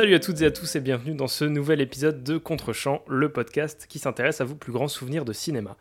Salut à toutes et à tous et bienvenue dans ce nouvel épisode de Contrechamp, le podcast qui s'intéresse à vos plus grands souvenirs de cinéma.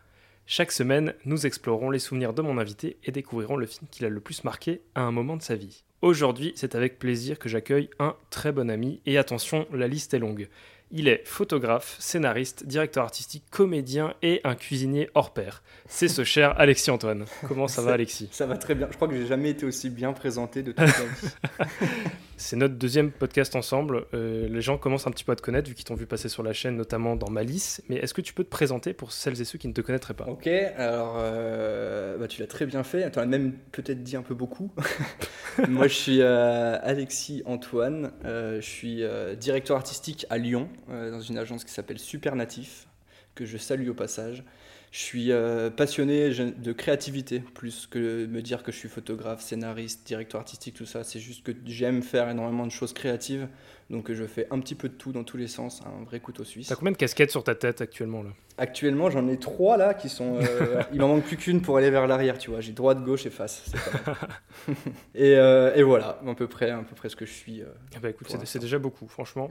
Chaque semaine, nous explorerons les souvenirs de mon invité et découvrirons le film qui l'a le plus marqué à un moment de sa vie. Aujourd'hui, c'est avec plaisir que j'accueille un très bon ami et attention, la liste est longue. Il est photographe, scénariste, directeur artistique, comédien et un cuisinier hors pair. C'est ce cher Alexis Antoine. Comment ça va Alexis? Ça va très bien. Je crois que j'ai jamais été aussi bien présenté de toute ma vie. C'est notre deuxième podcast ensemble. Euh, les gens commencent un petit peu à te connaître vu qu'ils t'ont vu passer sur la chaîne, notamment dans Malice. Mais est-ce que tu peux te présenter pour celles et ceux qui ne te connaîtraient pas? Ok, alors euh, bah, tu l'as très bien fait. Tu as même peut-être dit un peu beaucoup. Moi, je suis euh, Alexis Antoine. je suis directeur artistique à Lyon, dans une agence qui s'appelle Supernatif, que je salue au passage. Je suis passionné de créativité, plus que me dire que je suis photographe, scénariste, directeur artistique, tout ça. C'est juste que j'aime faire énormément de choses créatives. Donc je fais un petit peu de tout dans tous les sens, un vrai couteau suisse. T'as combien de casquettes sur ta tête actuellement là? Actuellement, j'en ai trois là qui sont. Euh, il m'en manque plus qu'une pour aller vers l'arrière, tu vois. J'ai droite, gauche et face. et, euh, et, voilà, à peu près, à peu près ce que je suis. Euh, ah bah écoute, c'est déjà beaucoup, franchement.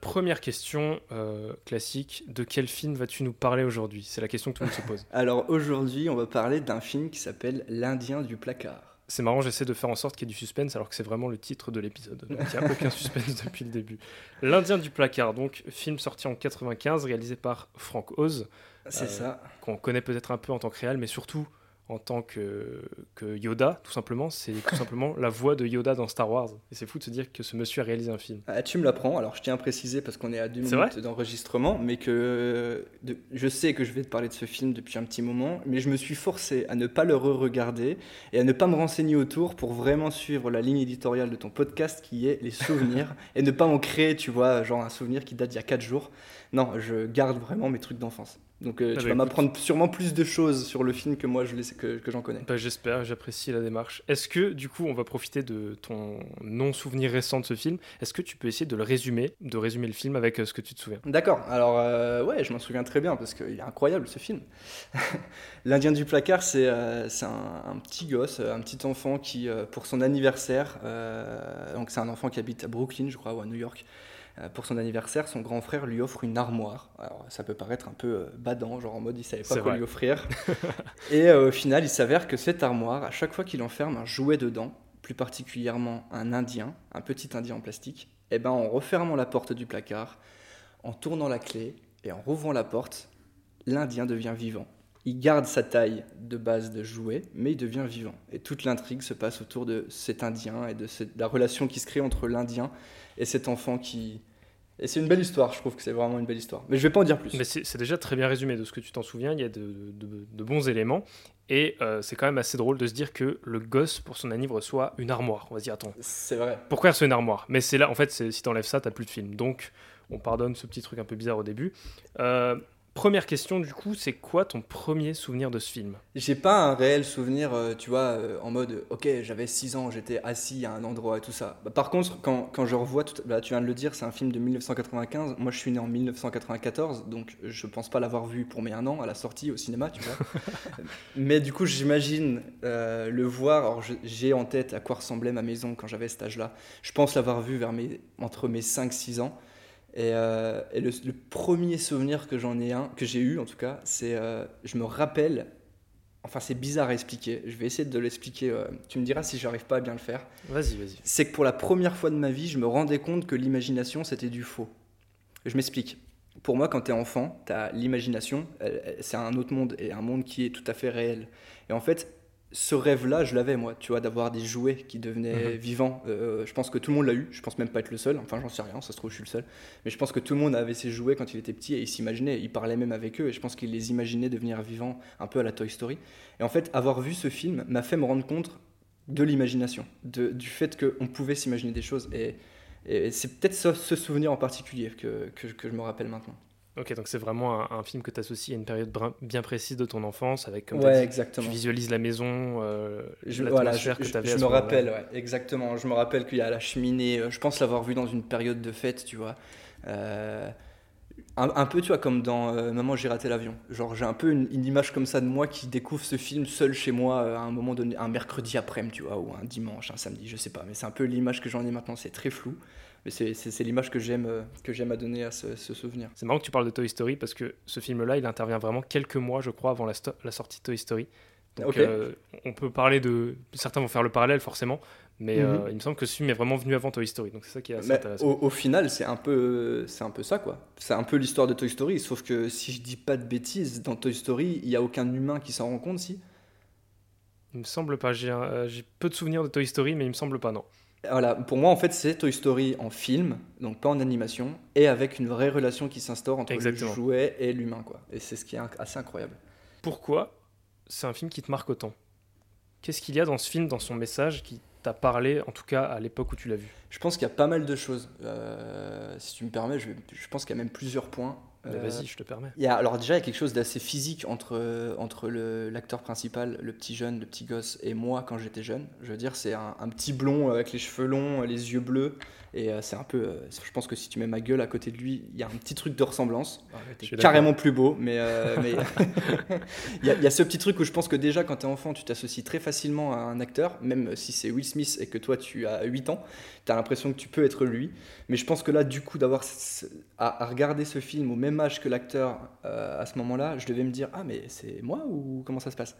première question classique de quel film vas-tu nous parler aujourd'hui? C'est la question que tout le monde se pose. Alors aujourd'hui, on va parler d'un film qui s'appelle L'Indien du placard. C'est marrant, j'essaie de faire en sorte qu'il y ait du suspense alors que c'est vraiment le titre de l'épisode. il n'y a aucun suspense depuis le début. L'Indien du placard, donc film sorti en 95, réalisé par Frank Oz. C'est euh, ça. Qu'on connaît peut-être un peu en tant que réel, mais surtout en tant que, que Yoda, tout simplement. C'est tout simplement la voix de Yoda dans Star Wars. Et c'est fou de se dire que ce monsieur a réalisé un film. Ah, tu me l'apprends. Alors, je tiens à préciser parce qu'on est à deux minutes d'enregistrement, mais que je sais que je vais te parler de ce film depuis un petit moment, mais je me suis forcé à ne pas le re-regarder et à ne pas me renseigner autour pour vraiment suivre la ligne éditoriale de ton podcast qui est les souvenirs et ne pas en créer, tu vois, genre un souvenir qui date d'il y a 4 jours. Non, je garde vraiment mes trucs d'enfance. Donc euh, ah tu bah vas m'apprendre sûrement plus de choses sur le film que moi je que, que j'en connais. Bah, J'espère, j'apprécie la démarche. Est-ce que du coup on va profiter de ton non-souvenir récent de ce film Est-ce que tu peux essayer de le résumer, de résumer le film avec euh, ce que tu te souviens? D'accord, alors euh, ouais je m'en souviens très bien parce qu'il est incroyable ce film. L'Indien du placard c'est un, un, petit gosse, un petit enfant qui pour son anniversaire, donc c'est un enfant qui habite à Brooklyn je crois ou à New York, euh, pour son anniversaire, son grand frère lui offre une armoire. Alors, ça peut paraître un peu euh, badant, genre en mode il savait pas quoi lui offrir. et euh, au final, il s'avère que cette armoire, à chaque fois qu'il enferme un jouet dedans, plus particulièrement un indien, un petit indien en plastique, eh ben en refermant la porte du placard, en tournant la clé et en rouvrant la porte, l'indien devient vivant. Il garde sa taille de base de jouet, mais il devient vivant. Et toute l'intrigue se passe autour de cet indien et de, de la relation qui se crée entre l'indien et cet enfant qui, et c'est une belle histoire, je trouve que c'est vraiment une belle histoire. Mais je vais pas en dire plus. Mais c'est déjà très bien résumé de ce que tu t'en souviens, il y a de, de, bons éléments. Et euh, c'est quand même assez drôle de se dire que le gosse, pour son anniversaire, reçoit une armoire. On va se dire, attends. C'est vrai. Pourquoi reçoit une armoire? Mais c'est là, en fait, si t'enlèves ça, t'as plus de film. Donc, on pardonne ce petit truc un peu bizarre au début. Euh, Première question, du coup, c'est quoi ton premier souvenir de ce film? J'ai pas un réel souvenir, euh, tu vois, euh, en mode, ok, j'avais 6 ans, j'étais assis à un endroit et tout ça. Bah, par contre, quand, quand, je revois, tout, bah, tu viens de le dire, c'est un film de 1995. Moi, je suis né en 1994, donc je pense pas l'avoir vu pour mes un an à la sortie au cinéma, tu vois. Mais du coup, j'imagine euh, le voir. Alors, j'ai en tête à quoi ressemblait ma maison quand j'avais cet âge-là. Je pense l'avoir vu vers mes, entre mes 5-6 ans. Et, euh, le, premier souvenir que j'en ai un, que j'ai eu en tout cas, c'est, euh, je me rappelle, enfin c'est bizarre à expliquer, je vais essayer de l'expliquer, euh, tu me diras si j'arrive pas à bien le faire. Vas-y, vas-y. C'est que pour la première fois de ma vie, je me rendais compte que l'imagination c'était du faux. Je m'explique. Pour moi, quand tu es enfant, tu as l'imagination, c'est un autre monde, et un monde qui est tout à fait réel. Et en fait, ce rêve-là, je l'avais moi, tu vois, d'avoir des jouets qui devenaient mhm. vivants. Euh, je pense que tout le monde l'a eu. Je pense même pas être le seul. Enfin, j'en sais rien. Ça se trouve, je suis le seul. Mais je pense que tout le monde avait ses jouets quand il était petit et il s'imaginait. Il parlait même avec eux et je pense qu'il les imaginait devenir vivants, un peu à la Toy Story. Et en fait, avoir vu ce film m'a fait me rendre compte de l'imagination, du fait qu'on pouvait s'imaginer des choses. Et, c'est peut-être ce, souvenir en particulier que, que je me rappelle maintenant. Ok, donc c'est vraiment un, film que tu associes à une période bien précise de ton enfance, avec comme ouais, exactement. tu visualises la maison, euh, je, voilà, je, que tu avais. Je, me rappelle, ouais, exactement. Je me rappelle qu'il y a la cheminée. Euh, je pense l'avoir vu dans une période de fête, tu vois. Euh, un, peu, tu vois, comme dans euh, Maman, j'ai raté l'avion. Genre, j'ai un peu une, image comme ça de moi qui découvre ce film seul chez moi à un moment donné, un mercredi après-midi, tu vois, ou un dimanche, un samedi, je sais pas. Mais c'est un peu l'image que j'en ai maintenant, c'est très flou. Mais c'est l'image que j'aime que j'aime à donner à ce, souvenir. C'est marrant que tu parles de Toy Story parce que ce film-là, il intervient vraiment quelques mois, je crois, avant la, la sortie de Toy Story. Donc, on peut parler de. Certains vont faire le parallèle forcément, mais mhm. il me semble que ce film est vraiment venu avant Toy Story. Donc c'est ça qui est assez intéressant. Au, au, final, c'est un peu, c'est un peu ça quoi. C'est un peu l'histoire de Toy Story, sauf que si je dis pas de bêtises, dans Toy Story, il y a aucun humain qui s'en rend compte si? Il me semble pas. Euh, j'ai peu de souvenirs de Toy Story, mais il me semble pas, non. Voilà, pour moi, en fait, c'est Toy Story en film, donc pas en animation, et avec une vraie relation qui s'instaure entre le jouet et l'humain, quoi. Et c'est ce qui est assez incroyable. Pourquoi c'est un film qui te marque autant? Qu'est-ce qu'il y a dans ce film, dans son message, qui t'a parlé, en tout cas à l'époque où tu l'as vu? Je pense qu'il y a pas mal de choses. Euh, si tu me permets, je, je pense qu'il y a même plusieurs points. Euh, vas-y, je te permets. Il y a, alors déjà, il y a quelque chose d'assez physique entre, entre l'acteur principal, le petit jeune, le petit gosse, et moi quand j'étais jeune. Je veux dire, c'est un, petit blond avec les cheveux longs, les yeux bleus. Et euh, c'est un peu. Euh, je pense que si tu mets ma gueule à côté de lui, il y a un petit truc de ressemblance. carrément plus beau, mais, mais il, y a, il, y a, ce petit truc où je pense que déjà, quand tu es enfant, tu t'associes très facilement à un acteur, même si c'est Will Smith et que toi tu as 8 ans, tu as l'impression que tu peux être lui. Mais je pense que là, du coup, d'avoir à, regarder ce film au même âge que l'acteur euh, à ce moment-là, je devais me dire Ah, mais c'est moi ou comment ça se passe?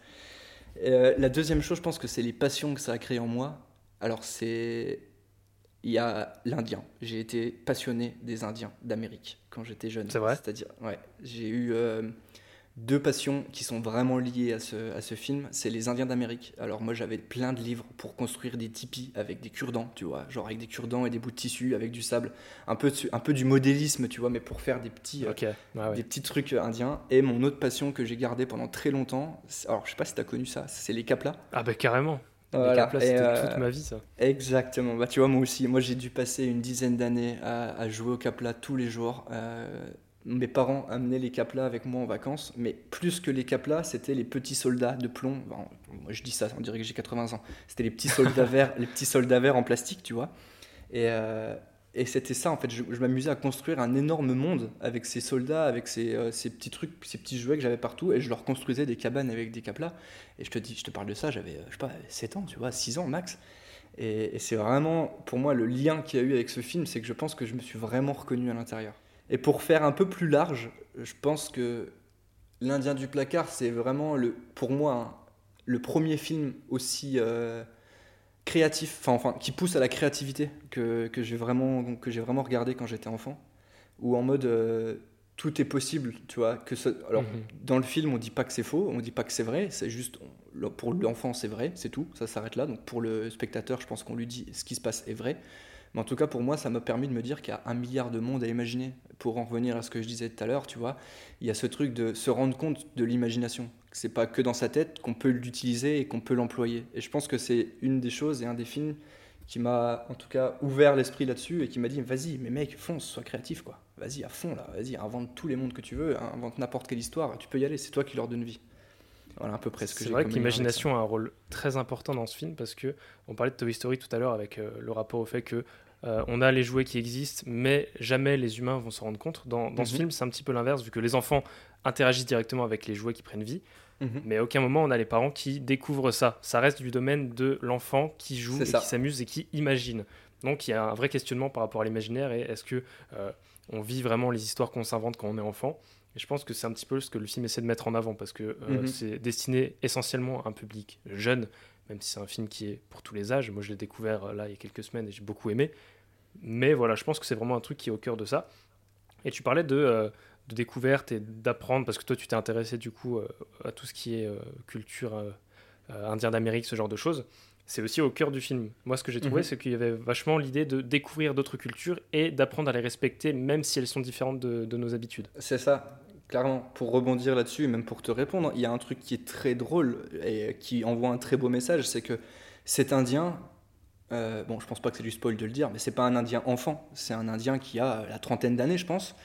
Euh, La deuxième chose, je pense que c'est les passions que ça a créé en moi. Alors, c'est. Il y a l'Indien. J'ai été passionné des Indiens d'Amérique quand j'étais jeune. C'est vrai? C'est-à-dire, ouais. J'ai eu. Euh, deux passions qui sont vraiment liées à ce, à ce film, c'est les Indiens d'Amérique. Alors moi j'avais plein de livres pour construire des tipis avec des cure-dents, tu vois, genre avec des cure-dents et des bouts de tissu, avec du sable, un peu, un peu du modélisme, tu vois, mais pour faire des petits, euh, des petits trucs euh, indiens. Et mon autre passion que j'ai gardé pendant très longtemps, alors je sais pas si tu as connu ça, c'est les caplas. Ah bah carrément. Les caplas, c'était euh, toute ma vie ça. Exactement, bah tu vois moi aussi, moi j'ai dû passer une dizaine d'années à, jouer au caplas tous les jours mes parents amenaient les caplas avec moi en vacances, mais plus que les caplas, c'était les petits soldats de plomb. moi, je dis ça, on dirait que j'ai 80 ans. C'était les petits soldats verts, les petits soldats verts en plastique, tu vois. Et, euh, et c'était ça, en fait. Je, m'amusais à construire un énorme monde avec ces soldats, avec ces, euh, ces, petits trucs, ces petits jouets que j'avais partout, et je leur construisais des cabanes avec des caplas. Et je te dis, je te parle de ça, j'avais, je sais pas, 7 ans, tu vois, 6 ans max. Et, et c'est vraiment, pour moi, le lien qu'il y a eu avec ce film, c'est que je pense que je me suis vraiment reconnu à l'intérieur. Et pour faire un peu plus large, je pense que L'Indien du placard, c'est vraiment, le, pour moi, le premier film aussi euh, créatif, enfin, enfin, qui pousse à la créativité que, que j'ai vraiment, que vraiment regardé quand j'étais enfant. Ou en mode, euh, tout est possible, tu vois. Que alors, mhm. dans le film, on dit pas que c'est faux, on dit pas que c'est vrai, c'est juste, pour l'enfant, c'est vrai, c'est tout, ça s'arrête là. Donc pour le spectateur, je pense qu'on lui dit ce qui se passe est vrai. Mais en tout cas, pour moi, ça m'a permis de me dire qu'il y a un milliard de mondes à imaginer. Pour en revenir à ce que je disais tout à l'heure, tu vois, il y a ce truc de se rendre compte de l'imagination. C'est pas que dans sa tête qu'on peut l'utiliser et qu'on peut l'employer. Et je pense que c'est une des choses et un des films qui m'a en tout cas ouvert l'esprit là-dessus et qui m'a dit vas-y mais mec fonce sois créatif quoi vas-y à fond là vas-y invente tous les mondes que tu veux invente n'importe quelle histoire tu peux y aller c'est toi qui leur donne vie voilà à peu près ce que C'est vrai que l'imagination a un rôle très important dans ce film parce que on parlait de Toy Story tout à l'heure avec euh, le rapport au fait que euh, on a les jouets qui existent, mais jamais les humains vont s'en rendre compte. Dans, ce mhm. film, c'est un petit peu l'inverse, vu que les enfants interagissent directement avec les jouets qui prennent vie. Mhm. Mais à aucun moment on a les parents qui découvrent ça. Ça reste du domaine de l'enfant qui joue, qui s'amuse et qui imagine. Donc il y a un vrai questionnement par rapport à l'imaginaire et est-ce que euh, on vit vraiment les histoires qu'on s'invente quand on est enfant et je pense que c'est un petit peu ce que le film essaie de mettre en avant parce que euh, mhm. c'est destiné essentiellement à un public jeune, même si c'est un film qui est pour tous les âges. Moi, je l'ai découvert euh, là il y a quelques semaines et j'ai beaucoup aimé. Mais voilà, je pense que c'est vraiment un truc qui est au cœur de ça. Et tu parlais de, euh, de découverte et d'apprendre parce que toi, tu t'es intéressé du coup à tout ce qui est culture indienne d'Amérique, ce genre de choses. C'est aussi au cœur du film. Moi, ce que j'ai trouvé, mhm. c'est qu'il y avait vachement l'idée de découvrir d'autres cultures et d'apprendre à les respecter, même si elles sont différentes de, de nos habitudes. C'est ça clairement, pour rebondir là-dessus, même pour te répondre, il y a un truc qui est très drôle et qui envoie un très beau message, c'est que cet Indien, euh, bon, je pense pas que c'est du spoil de le dire, mais c'est pas un Indien enfant, c'est un Indien qui a la trentaine d'années, je pense,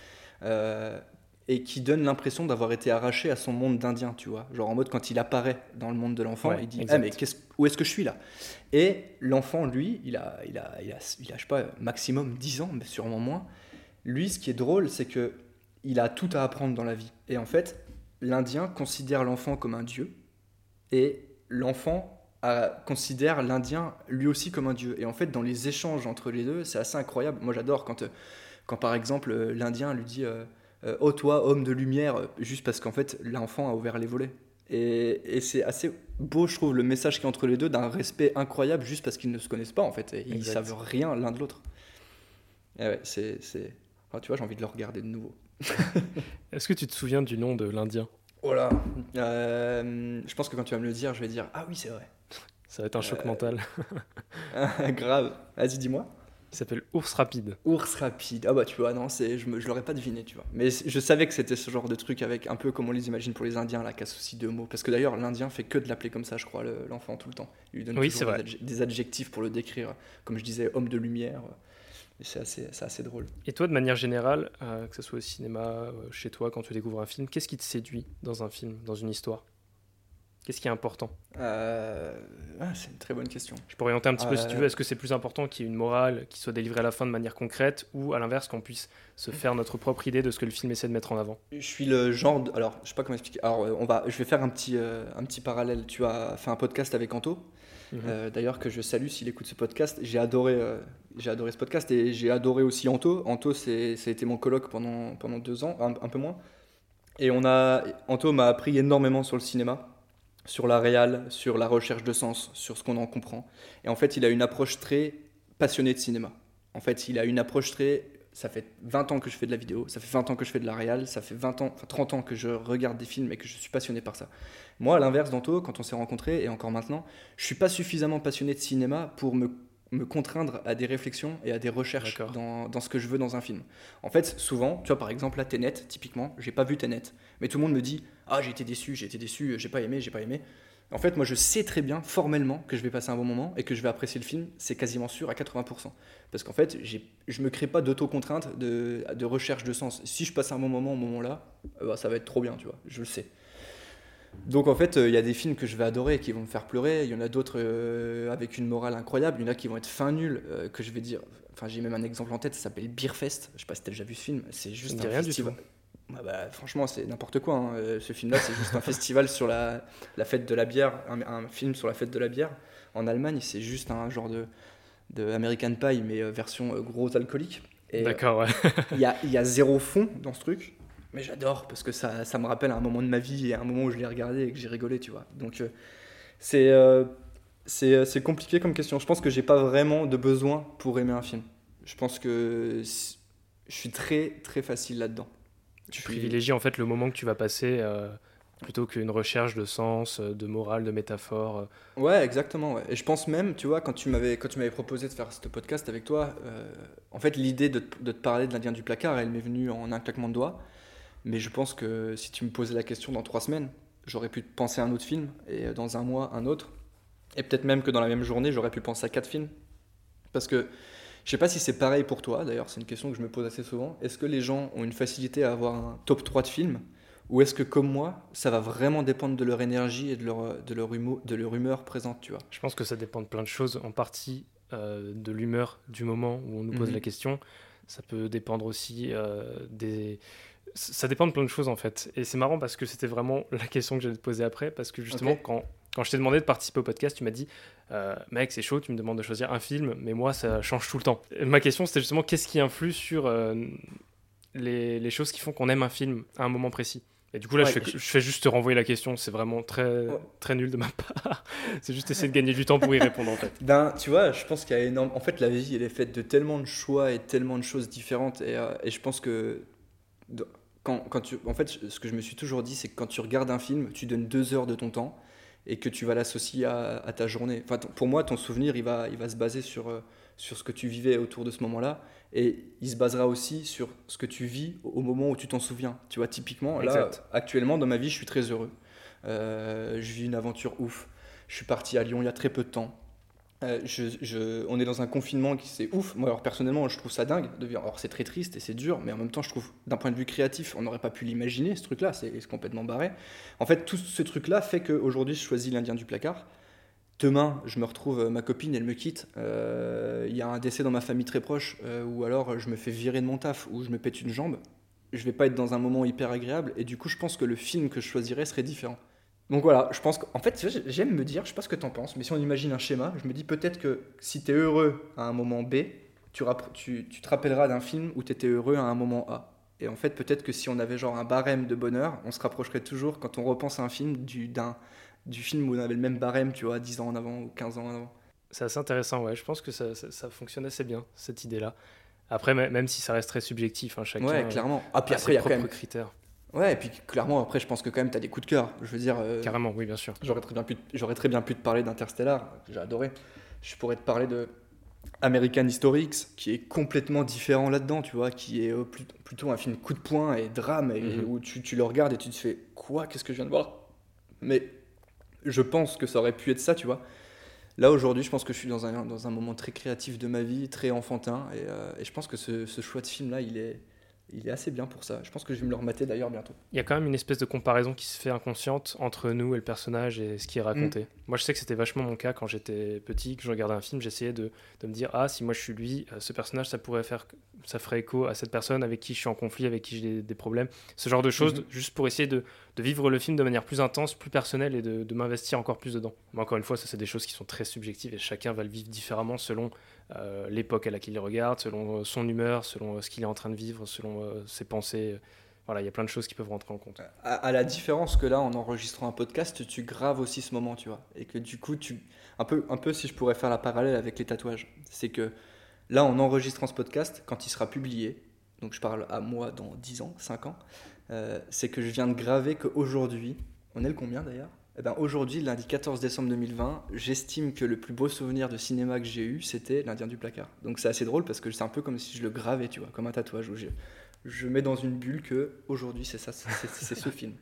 euh, et qui donne l'impression d'avoir été arraché à son monde d'Indien, tu vois. Genre en mode quand il apparaît dans le monde de l'enfant, il dit ah, mais où est-ce que je suis là? Et l'enfant, lui, il a, il a, il a, il a, je sais pas, maximum 10 ans, mais sûrement moins. Lui, ce qui est drôle, c'est que il a tout à apprendre dans la vie. Et en fait, l'Indien considère l'enfant comme un dieu, et l'enfant considère l'Indien lui aussi comme un dieu. Et en fait, dans les échanges entre les deux, c'est assez incroyable. Moi, j'adore quand, quand, par exemple, l'Indien lui dit Oh, toi, homme de lumière, juste parce qu'en fait, l'enfant a ouvert les volets. Et, c'est assez beau, je trouve, le message qui est entre les deux, d'un respect incroyable, juste parce qu'ils ne se connaissent pas, en fait. Et ils savent rien l'un de l'autre. ouais, c'est. tu vois, j'ai envie de le regarder de nouveau. Est-ce que tu te souviens du nom de l'Indien? Voilà. Oh euh, je pense que quand tu vas me le dire, je vais dire Ah oui, c'est vrai. Ça va être un choc euh, mental. Grave. Vas-y, dis-moi. Il s'appelle Ours Rapide. Ours Rapide. Ah bah tu vois, non, c'est, je, ne l'aurais pas deviné, tu vois. Mais je savais que c'était ce genre de truc avec un peu comme on les imagine pour les Indiens, la casse aussi deux mots. Parce que d'ailleurs, l'Indien fait que de l'appeler comme ça, je crois, l'enfant tout le temps. Il lui donne oui, toujours des adjectifs pour le décrire. Comme je disais, homme de lumière. C'est assez, assez, drôle. Et toi, de manière générale, euh, que ce soit au cinéma, euh, chez toi, quand tu découvres un film, qu'est-ce qui te séduit dans un film, dans une histoire? Qu'est-ce qui est important? Euh, ah, C'est une très bonne question. Je peux orienter un petit peu si tu veux. Est-ce que c'est plus important qu'il y ait une morale qui soit délivrée à la fin de manière concrète ou à l'inverse qu'on puisse se faire notre propre idée de ce que le film essaie de mettre en avant? Je suis le genre. Alors, je sais pas comment expliquer. Alors, on va... je vais faire un petit, un petit parallèle. Tu as fait un podcast avec Anto? Mhm. D'ailleurs, que je salue s'il écoute ce podcast. J'ai adoré, j'ai adoré ce podcast et j'ai adoré aussi Anto. Anto, ça a été mon colloque pendant, pendant deux ans, un, un peu moins. Et on a, Anto m'a appris énormément sur le cinéma sur la réal, sur la recherche de sens, sur ce qu'on en comprend. Et en fait, il a une approche très passionnée de cinéma. En fait, il a une approche très... Ça fait 20 ans que je fais de la vidéo, ça fait 20 ans que je fais de la réal, ça fait 20 ans, enfin 30 ans que je regarde des films et que je suis passionné par ça. Moi, à l'inverse d'Anto, quand on s'est rencontrés, et encore maintenant, je suis pas suffisamment passionné de cinéma pour me me contraindre à des réflexions et à des recherches dans, dans, ce que je veux dans un film. En fait, souvent, tu vois, par exemple, la Tenet, typiquement, j'ai pas vu Tenet, mais tout le monde me dit Ah, j'ai été déçu, j'ai été déçu, j'ai pas aimé, j'ai pas aimé. En fait, moi, je sais très bien, formellement, que je vais passer un bon moment et que je vais apprécier le film, c'est quasiment sûr à 80%. Parce qu'en fait, je me crée pas d'auto-contrainte de, de, recherche de sens. Si je passe un bon moment au moment-là, euh, bah, ça va être trop bien, tu vois, je le sais. Donc en fait, euh, il y a des films que je vais adorer qui vont me faire pleurer. Il y en a d'autres euh, avec une morale incroyable. Il y en a qui vont être fin nuls, euh, que je vais dire. Enfin, j'ai même un exemple en tête. Ça s'appelle Beerfest. Je sais pas si t'as déjà vu ce film. C'est juste un rien festival. Du tout. Ah bah, franchement, c'est n'importe quoi. Hein. Ce film-là, c'est juste un festival sur la, la, fête de la bière, un, film sur la fête de la bière en Allemagne. C'est juste un genre de, de American Pie, mais version gros alcoolique. D'accord, ouais. Il y, a, y a zéro fond dans ce truc mais j'adore parce que ça, ça, me rappelle un moment de ma vie et un moment où je l'ai regardé et que j'ai rigolé, tu vois. Donc euh, c'est euh, euh, c'est compliqué comme question. Je pense que j'ai pas vraiment de besoin pour aimer un film. Je pense que je suis très très facile là-dedans. Tu privilégies en fait le moment que tu vas passer plutôt qu'une recherche de sens, de morale, de métaphore. Ouais, exactement. Et je pense même, tu vois, quand tu m'avais quand tu m'avais proposé de faire ce podcast avec toi, en fait l'idée de, de, te parler de l'Indien du placard, elle m'est venue en un claquement de doigts. Mais je pense que si tu me posais la question dans trois semaines, j'aurais pu penser à un autre film, et dans un mois, un autre. Et peut-être même que dans la même journée, j'aurais pu penser à quatre films. Parce que je sais pas si c'est pareil pour toi, d'ailleurs, c'est une question que je me pose assez souvent. Est-ce que les gens ont une facilité à avoir un top 3 de films? Ou est-ce que, comme moi, ça va vraiment dépendre de leur énergie et de leur, de leur, humeur, de leur humeur présente, tu vois? Je pense que ça dépend de plein de choses, en partie euh, de l'humeur du moment où on nous pose mhm. la question. Ça peut dépendre aussi euh, des ça dépend de plein de choses en fait. Et c'est marrant parce que c'était vraiment la question que j'allais te poser après. Parce que justement, quand, quand je t'ai demandé de participer au podcast, tu m'as dit euh, Mec, c'est chaud, tu me demandes de choisir un film, mais moi, ça change tout le temps. ma question, c'était justement qu'est-ce qui influe sur euh, les, les, choses qui font qu'on aime un film à un moment précis? Et du coup, là, je, fais, je, fais, juste te renvoyer la question. C'est vraiment très, très nul de ma part. c'est juste essayer de gagner du temps pour y répondre, en fait. Ben, tu vois, je pense qu'il y a énorme. En fait, la vie, elle est faite de tellement de choix et tellement de choses différentes. Et, euh, et je pense que quand, tu, en fait, ce que je me suis toujours dit, c'est que quand tu regardes un film, tu donnes deux heures de ton temps et que tu vas l'associer à, ta journée. Enfin, pour moi, ton souvenir, il va, il va se baser sur, euh, sur ce que tu vivais autour de ce moment-là et il se basera aussi sur ce que tu vis au moment où tu t'en souviens. Tu vois, typiquement, là, actuellement, dans ma vie, je suis très heureux. Euh, je vis une aventure ouf. Je suis parti à Lyon il y a très peu de temps. Euh, on est dans un confinement qui c'est ouf. Moi, alors personnellement, je trouve ça dingue. De Alors c'est très triste et c'est dur, mais en même temps, je trouve, d'un point de vue créatif, on n'aurait pas pu l'imaginer ce truc-là. C'est complètement barré. En fait, tout ce truc-là fait qu'aujourd'hui, je choisis l'Indien du placard. Demain, je me retrouve, euh, ma copine, elle me quitte. Euh, il y a un décès dans ma famille très proche, ou alors je me fais virer de mon taf, ou je me pète une jambe. Je vais pas être dans un moment hyper agréable, et du coup, je pense que le film que je choisirais serait différent. Donc voilà, je pense qu'en fait, j'aime me dire, je sais pas ce que tu en penses, mais si on imagine un schéma, je me dis peut-être que si tu es heureux à un moment B, tu, tu, tu te rappelleras d'un film où tu étais heureux à un moment A. Et en fait, peut-être que si on avait genre un barème de bonheur, on se rapprocherait toujours, quand on repense à un film, du, du film où on avait le même barème, tu vois, 10 ans en avant ou 15 ans en avant. C'est assez intéressant, ouais. Je pense que ça, ça, fonctionne assez bien, cette idée-là. Après, même si ça reste très subjectif, hein, chacun ouais, clairement. Ah, puis après, il y a quand même... critères. Ouais, et puis clairement, après, je pense que quand même, tu as des coups de cœur. Je veux dire. Euh, Carrément, oui, bien sûr. J'aurais très, bien pu, j'aurais très bien pu te parler d'Interstellar, j'ai adoré. Je pourrais te parler de American Historics, qui est complètement différent là-dedans, tu vois, qui est euh, plutôt un film coup de poing et drame, et, mhm. où tu, tu, le regardes et tu te fais Quoi Qu'est-ce que je viens de voir? Mais je pense que ça aurait pu être ça, tu vois. Là, aujourd'hui, je pense que je suis dans un, dans un moment très créatif de ma vie, très enfantin, et, euh, et je pense que ce, ce choix de film-là, il est il est assez bien pour ça. Je pense que je vais me le remater d'ailleurs bientôt. Il y a quand même une espèce de comparaison qui se fait inconsciente entre nous et le personnage et ce qui est raconté. Mm. Moi, je sais que c'était vachement mon cas quand j'étais petit, que je regardais un film, j'essayais de, de, me dire ah si moi je suis lui, euh, ce personnage ça pourrait faire, ça ferait écho à cette personne avec qui je suis en conflit, avec qui j'ai des, problèmes, ce genre de choses, mm-hmm. juste pour essayer de, de, vivre le film de manière plus intense, plus personnelle et de, m'investir encore plus dedans. Mais encore une fois, ça c'est des choses qui sont très subjectives et chacun va le vivre différemment selon euh, l'époque à laquelle il regarde, selon euh, son humeur, selon euh, ce qu'il est en train de vivre, selon ses pensées. Voilà, il y a plein de choses qui peuvent rentrer en compte. À, la différence que là, en enregistrant un podcast, tu graves aussi ce moment, tu vois. Et que du coup, tu. Un peu, un peu si je pourrais faire la parallèle avec les tatouages. C'est que là, en enregistrant ce podcast, quand il sera publié, donc je parle à moi dans 10 ans, 5 ans, c'est que je viens de graver qu'aujourd'hui, on est le combien d'ailleurs? Eh ben aujourd'hui, lundi 14 décembre 2020, j'estime que le plus beau souvenir de cinéma que j'ai eu, c'était l'Indien du placard. Donc c'est assez drôle parce que c'est un peu comme si je le gravais, tu vois, comme un tatouage où je, je mets dans une bulle que aujourd'hui c'est ça, c'est ce film.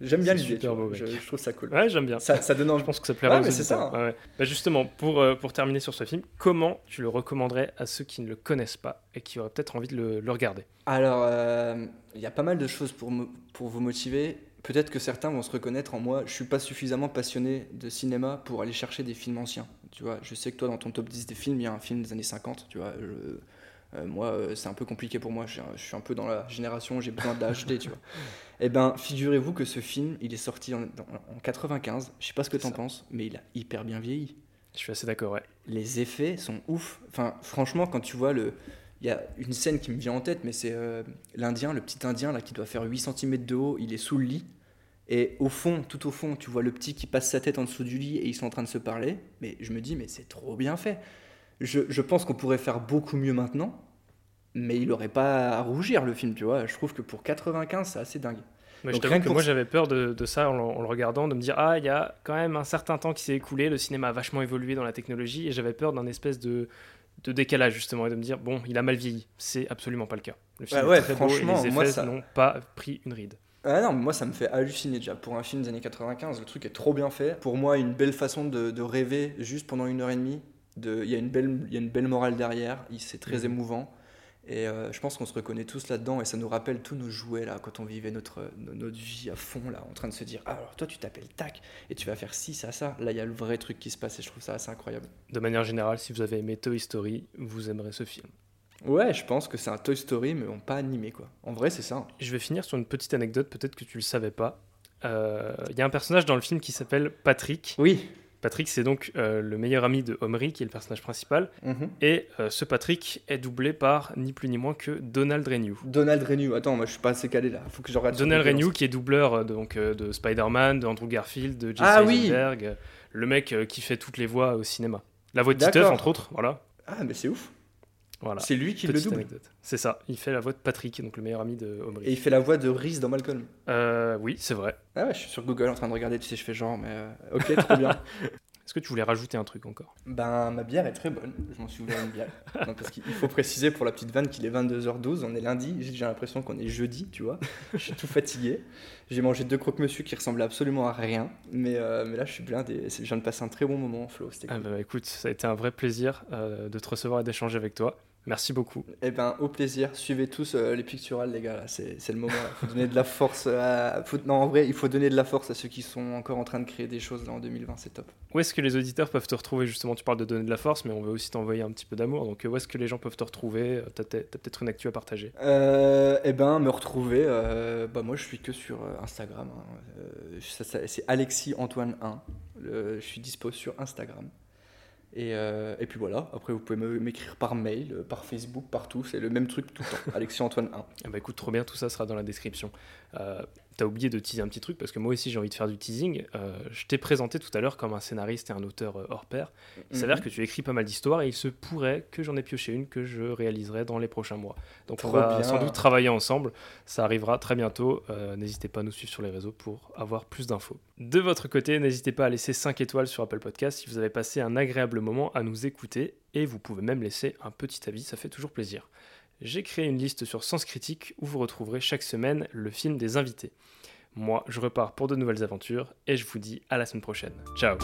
J'aime bien l'idée, je, je, trouve ça cool. Ouais, j'aime bien. Ça, ça donne Je pense que ça plairait ouais, c'est ça. Bah, justement, pour, euh, pour terminer sur ce film, comment tu le recommanderais à ceux qui ne le connaissent pas et qui auraient peut-être envie de le, le regarder? Alors, euh, il y a pas mal de choses pour, pour vous motiver peut-être que certains vont se reconnaître en moi. Je suis pas suffisamment passionné de cinéma pour aller chercher des films anciens. Tu vois, je sais que toi, dans ton top 10 des films, il y a un film des années 50. Tu vois, euh, moi, euh, c'est un peu compliqué pour moi. Je, suis un peu dans la génération, j'ai besoin d'acheter, tu vois. Eh ben, figurez-vous que ce film, il est sorti en, en 95. Je sais pas ce que tu en penses, mais il a hyper bien vieilli. Je suis assez d'accord, ouais. Les effets sont ouf. Enfin, franchement, quand tu vois le, il y a une scène qui me vient en tête, mais c'est euh, l'Indien, le petit Indien là qui doit faire 8 cm de haut, il est sous le lit. Et au fond, tout au fond, tu vois le petit qui passe sa tête en dessous du lit et ils sont en train de se parler. Mais je me dis, mais c'est trop bien fait. Je, je pense qu'on pourrait faire beaucoup mieux maintenant, mais il n'aurait pas à rougir le film, tu vois. Je trouve que pour 95, c'est assez dingue. Mais je que moi j'avais peur de, de ça en, le regardant, de me dire ah il y a quand même un certain temps qui s'est écoulé, le cinéma a vachement évolué dans la technologie et j'avais peur d'un espèce de, de décalage justement et de me dire bon il a mal vieilli. C'est absolument pas le cas. Le film ouais, est très franchement beau et les effets ça... n'ont pas pris une ride. Ah non moi ça me fait halluciner déjà. Pour un film des années 95 le truc est trop bien fait. Pour moi une belle façon de, rêver juste pendant une heure et demie il y a une belle il y a une belle morale derrière c'est très mhm. émouvant et euh, je pense qu'on se reconnaît tous là-dedans et ça nous rappelle tous nos jouets là quand on vivait notre, notre vie à fond là en train de se dire ah, alors toi tu t'appelles tac et tu vas faire ci ça ça là il y a le vrai truc qui se passe et je trouve ça assez incroyable. De manière générale si vous avez aimé Toy Story vous aimerez ce film. Ouais je pense que c'est un Toy Story mais pas animé quoi. En vrai c'est ça. Hein. Je vais finir sur une petite anecdote peut-être que tu le savais pas. Euh, il y a un personnage dans le film qui s'appelle Patrick. Oui. Patrick, c'est donc euh, le meilleur ami de Omri, qui est le personnage principal. Mhm. Et euh, ce Patrick est doublé par ni plus ni moins que Donald Renew. Donald Renew, attends, moi je suis pas assez calé là. Faut que je regarde Donald Renew, qui est doubleur euh, donc, de Spider-Man, de Andrew Garfield, de Jesse ah, Eisenberg, le mec qui fait toutes les voix au cinéma. La voix de Titeuf, entre autres, voilà. Ah, mais c'est ouf. C'est lui qui le double. C'est ça. Il fait la voix de Patrick, donc le meilleur ami de Omri. Et il fait la voix de Reese dans Malcolm. Euh, oui, c'est vrai. Ah ouais, je suis sur Google en train de regarder, tu sais, je fais genre, mais euh, ok, trop bien. Est-ce que tu voulais rajouter un truc encore? Ben, ma bière est très bonne. Je m'en suis ouvert une bière. parce qu'il faut préciser pour la petite vanne qu'il est 22h12. On est lundi. J'ai l'impression qu'on est jeudi, tu vois. Je suis tout fatigué. J'ai mangé deux croque-monsieur qui ressemblaient absolument à rien. Mais, euh, mais là, je suis blindé. Je viens de passer un très bon moment, Flo. Ah bah, écoute, ça a été un vrai plaisir de te recevoir et d'échanger avec toi. Merci beaucoup. Eh ben, au plaisir. Suivez tous euh, les picturales, les gars. C'est le moment. Il faut donner de la force. À... faut- Non, en vrai, il faut donner de la force à ceux qui sont encore en train de créer des choses là, en 2020. C'est top. Où est-ce que les auditeurs peuvent te retrouver Justement, tu parles de donner de la force, mais on veut aussi t'envoyer un petit peu d'amour. Donc, euh, où est-ce que les gens peuvent te retrouver? T'as t'as peut-être une actu à partager. Euh, eh ben, me retrouver. euh, bah, moi, je suis que sur euh, Instagram. hein. Euh, c'est Alexis Antoine 1. Le- je suis dispo sur Instagram. Et, euh, et puis voilà. Après, vous pouvez m'écrire par mail, euh, par Facebook, partout. C'est le même truc tout le temps. Alexis Antoine 1. Ah bah écoute, trop bien, tout ça sera dans la description. Euh, T'as oublié de teaser un petit truc parce que moi aussi j'ai envie de faire du teasing. Euh, je t'ai présenté tout à l'heure comme un scénariste et un auteur euh, hors pair. Il s'avère Mhm. que tu écris pas mal d'histoires et il se pourrait que j'en ai pioché une que je réaliserai dans les prochains mois. Donc on va bien. sans doute travailler ensemble. Ça arrivera très bientôt. Euh, n'hésitez pas à nous suivre sur les réseaux pour avoir plus d'infos. De votre côté, n'hésitez pas à laisser 5 étoiles sur Apple Podcast si vous avez passé un agréable moment à nous écouter et vous pouvez même laisser un petit avis, ça fait toujours plaisir. J'ai créé une liste sur Sens Critique où vous retrouverez chaque semaine le film des invités. Moi, je repars pour de nouvelles aventures et je vous dis à la semaine prochaine. Ciao